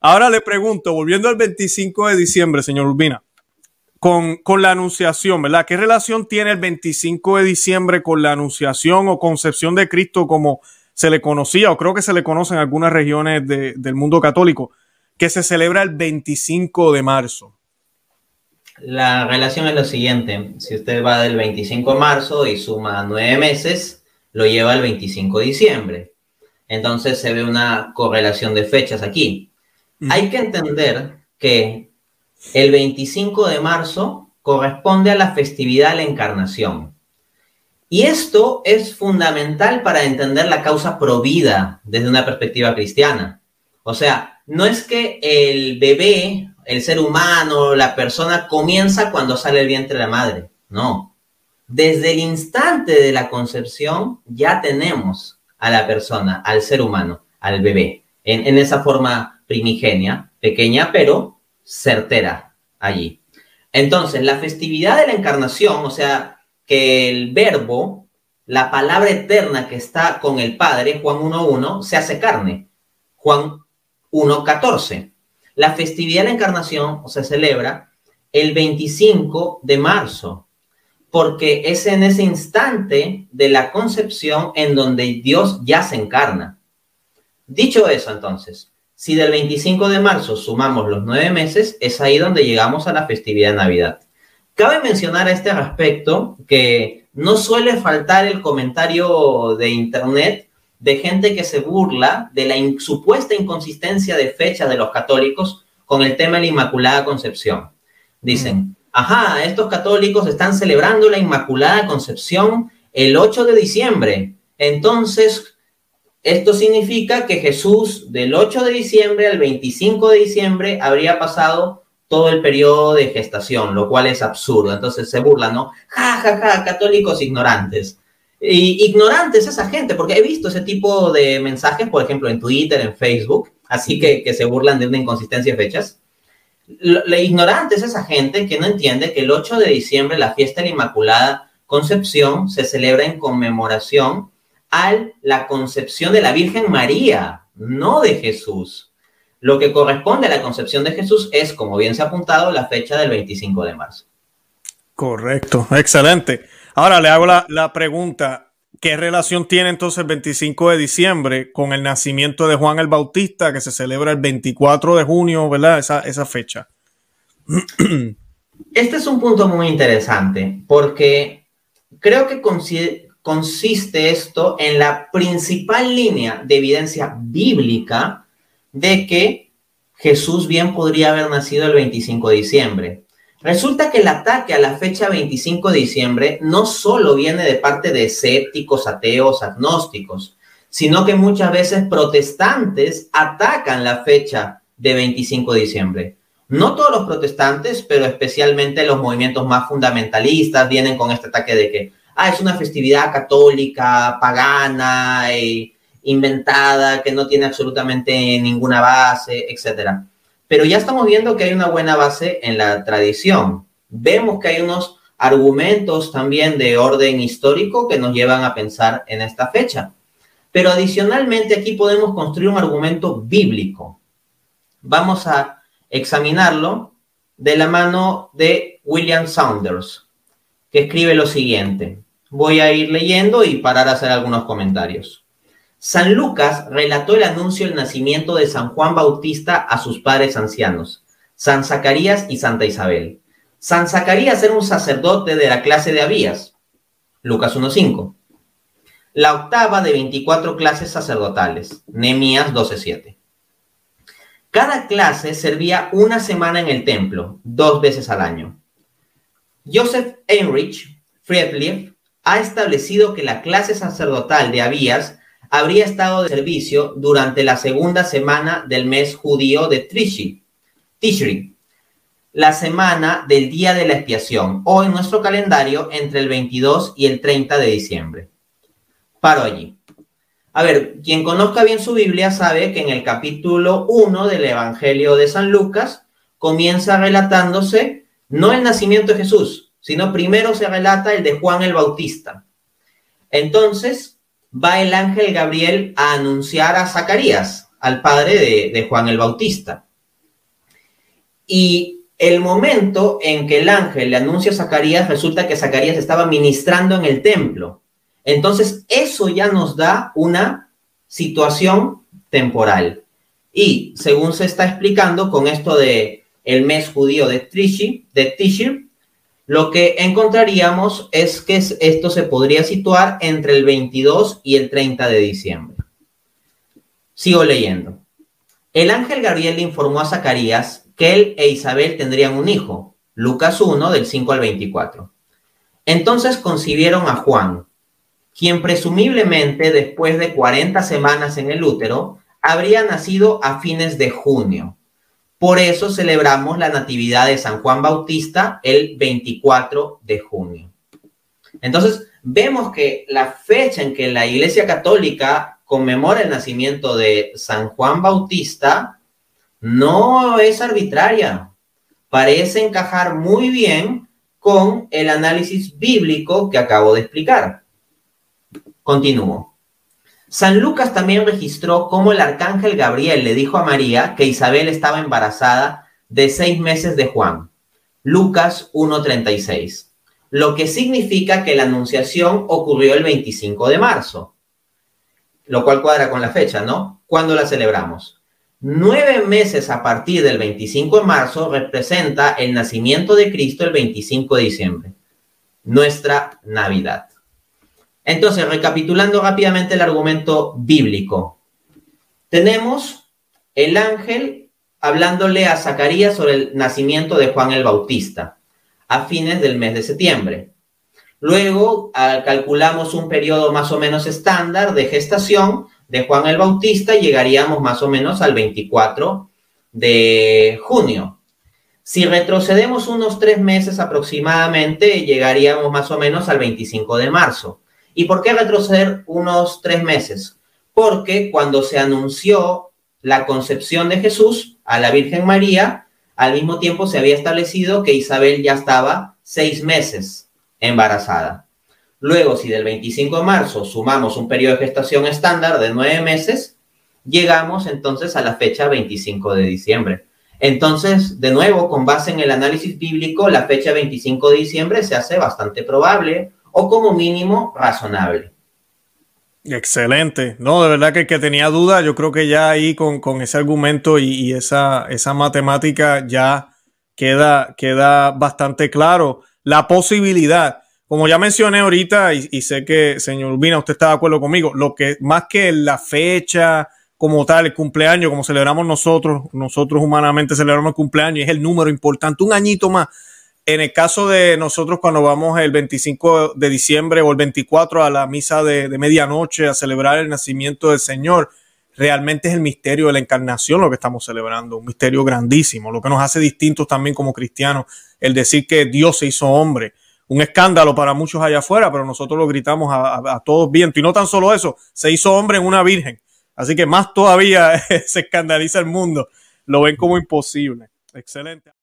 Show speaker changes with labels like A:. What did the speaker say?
A: Ahora le pregunto, volviendo al 25 de diciembre, señor Urbina, con, con, la anunciación, ¿verdad? ¿Qué relación tiene el 25 de diciembre con la anunciación o concepción de Cristo como se le conocía, o creo que se le conoce en algunas regiones de, del mundo católico, que se celebra el 25 de marzo?
B: La relación es lo siguiente, si usted va del 25 de marzo y suma nueve meses, lo lleva al 25 de diciembre. Entonces se ve una correlación de fechas aquí. Hay que entender que el 25 de marzo corresponde a la festividad de la encarnación. Y esto es fundamental para entender la causa provida desde una perspectiva cristiana. O sea, no es que el bebé, el ser humano, la persona comienza cuando sale el vientre de la madre. No. Desde el instante de la concepción ya tenemos a la persona, al ser humano, al bebé, en, en esa forma primigenia, pequeña, pero certera allí. Entonces, la festividad de la encarnación, o sea, que el verbo, la palabra eterna que está con el Padre, Juan 1.1, se hace carne. Juan 1.14. La festividad de la encarnación se celebra el 25 de marzo, porque es en ese instante de la concepción en donde Dios ya se encarna. Dicho eso, entonces, si del 25 de marzo sumamos los nueve meses, es ahí donde llegamos a la festividad de Navidad. Cabe mencionar a este respecto que no suele faltar el comentario de Internet de gente que se burla de la supuesta inconsistencia de fecha de los católicos con el tema de la Inmaculada Concepción. Dicen, mm. ajá, estos católicos están celebrando la Inmaculada Concepción el 8 de diciembre. Entonces, esto significa que Jesús del 8 de diciembre al 25 de diciembre habría pasado todo el periodo de gestación, lo cual es absurdo. Entonces se burlan, ¿no? Ja, ja, ja, católicos ignorantes. Y ignorantes esa gente, porque he visto ese tipo de mensajes, por ejemplo, en Twitter, en Facebook, así que, se burlan de una inconsistencia de fechas. La ignorante es esa gente que no entiende que el 8 de diciembre, la fiesta de la Inmaculada Concepción, se celebra en conmemoración a la concepción de la Virgen María, no de Jesús. Lo que corresponde a la concepción de Jesús es, como bien se ha apuntado, la fecha del 25 de marzo.
A: Correcto, excelente. Ahora le hago la, pregunta, ¿qué relación tiene entonces el 25 de diciembre con el nacimiento de Juan el Bautista que se celebra el 24 de junio, ¿verdad? Esa, esa fecha.
B: Este es un punto muy interesante porque creo que consiste esto en la principal línea de evidencia bíblica de que Jesús bien podría haber nacido el 25 de diciembre. Resulta que el ataque a la fecha 25 de diciembre no solo viene de parte de escépticos, ateos, agnósticos, sino que muchas veces protestantes atacan la fecha de 25 de diciembre. No todos los protestantes, pero especialmente los movimientos más fundamentalistas vienen con este ataque de que ah, es una festividad católica, pagana, e inventada, que no tiene absolutamente ninguna base, etc. Pero ya estamos viendo que hay una buena base en la tradición. Vemos que hay unos argumentos también de orden histórico que nos llevan a pensar en esta fecha. Pero adicionalmente aquí podemos construir un argumento bíblico. Vamos a examinarlo de la mano de William Saunders, que escribe lo siguiente voy a ir leyendo y parar a hacer algunos comentarios. San Lucas relató el anuncio del nacimiento de San Juan Bautista a sus padres ancianos, San Zacarías y Santa Isabel. San Zacarías era un sacerdote de la clase de Abías, Lucas 1.5. La octava de 24 clases sacerdotales, Nemías 12.7. Cada clase servía una semana en el templo, dos veces al año. Joseph Heinrich Friedrich ha establecido que la clase sacerdotal de Abías habría estado de servicio durante la segunda semana del mes judío de Tishri, Tishri, la semana del día de la expiación, o en nuestro calendario entre el 22 y el 30 de diciembre. Paro allí. A ver, quien conozca bien su Biblia sabe que en el capítulo 1 del Evangelio de San Lucas comienza relatándose no el nacimiento de Jesús, sino primero se relata el de Juan el Bautista. Entonces va el ángel Gabriel a anunciar a Zacarías, al padre de, Juan el Bautista. Y el momento en que el ángel le anuncia a Zacarías, resulta que Zacarías estaba ministrando en el templo. Entonces, eso ya nos da una situación temporal. Y según se está explicando con esto de el mes judío de de Tishir, lo que encontraríamos es que esto se podría situar entre el 22 y el 30 de diciembre. Sigo leyendo. El ángel Gabriel informó a Zacarías que él e Isabel tendrían un hijo. Lucas 1, del 5 al 24. Entonces concibieron a Juan, quien presumiblemente después de 40 semanas en el útero, habría nacido a fines de junio. Por eso celebramos la Natividad de San Juan Bautista el 24 de junio. Entonces, vemos que la fecha en que la Iglesia Católica conmemora el nacimiento de San Juan Bautista no es arbitraria. Parece encajar muy bien con el análisis bíblico que acabo de explicar. Continúo. San Lucas también registró cómo el arcángel Gabriel le dijo a María que Isabel estaba embarazada de seis meses de Juan. Lucas 1.36. Lo que significa que la anunciación ocurrió el 25 de marzo. Lo cual cuadra con la fecha, ¿no? ¿Cuándo la celebramos? Nueve meses a partir del 25 de marzo representa el nacimiento de Cristo el 25 de diciembre. Nuestra Navidad. Entonces, recapitulando rápidamente el argumento bíblico, tenemos el ángel hablándole a Zacarías sobre el nacimiento de Juan el Bautista a fines del mes de septiembre. Luego calculamos un periodo más o menos estándar de gestación de Juan el Bautista y llegaríamos más o menos al 24 de junio. Si retrocedemos unos tres meses aproximadamente, llegaríamos más o menos al 25 de marzo. ¿Y por qué retroceder unos tres meses? Porque cuando se anunció la concepción de Jesús a la Virgen María, al mismo tiempo se había establecido que Isabel ya estaba seis meses embarazada. Luego, si del 25 de marzo sumamos un periodo de gestación estándar de nueve meses, llegamos entonces a la fecha 25 de diciembre. Entonces, de nuevo, con base en el análisis bíblico, la fecha 25 de diciembre se hace bastante probable o como mínimo razonable.
A: Excelente. No, de verdad que el que tenía duda, yo creo que ya ahí con, ese argumento y, esa, esa, matemática ya queda, queda bastante claro la posibilidad. Como ya mencioné ahorita, y, sé que, señor Urbina, usted está de acuerdo conmigo, lo que más que la fecha como tal, el cumpleaños, como celebramos nosotros, nosotros humanamente celebramos el cumpleaños, es el número importante, un añito más en el caso de nosotros cuando vamos el 25 de diciembre o el 24 a la misa de, medianoche a celebrar el nacimiento del Señor, realmente es el misterio de la encarnación lo que estamos celebrando, un misterio grandísimo, lo que nos hace distintos también como cristianos, el decir que Dios se hizo hombre. Un escándalo para muchos allá afuera, pero nosotros lo gritamos a, a todos viento. Y no tan solo eso, se hizo hombre en una virgen. Así que más todavía se escandaliza el mundo. Lo ven como imposible. Excelente.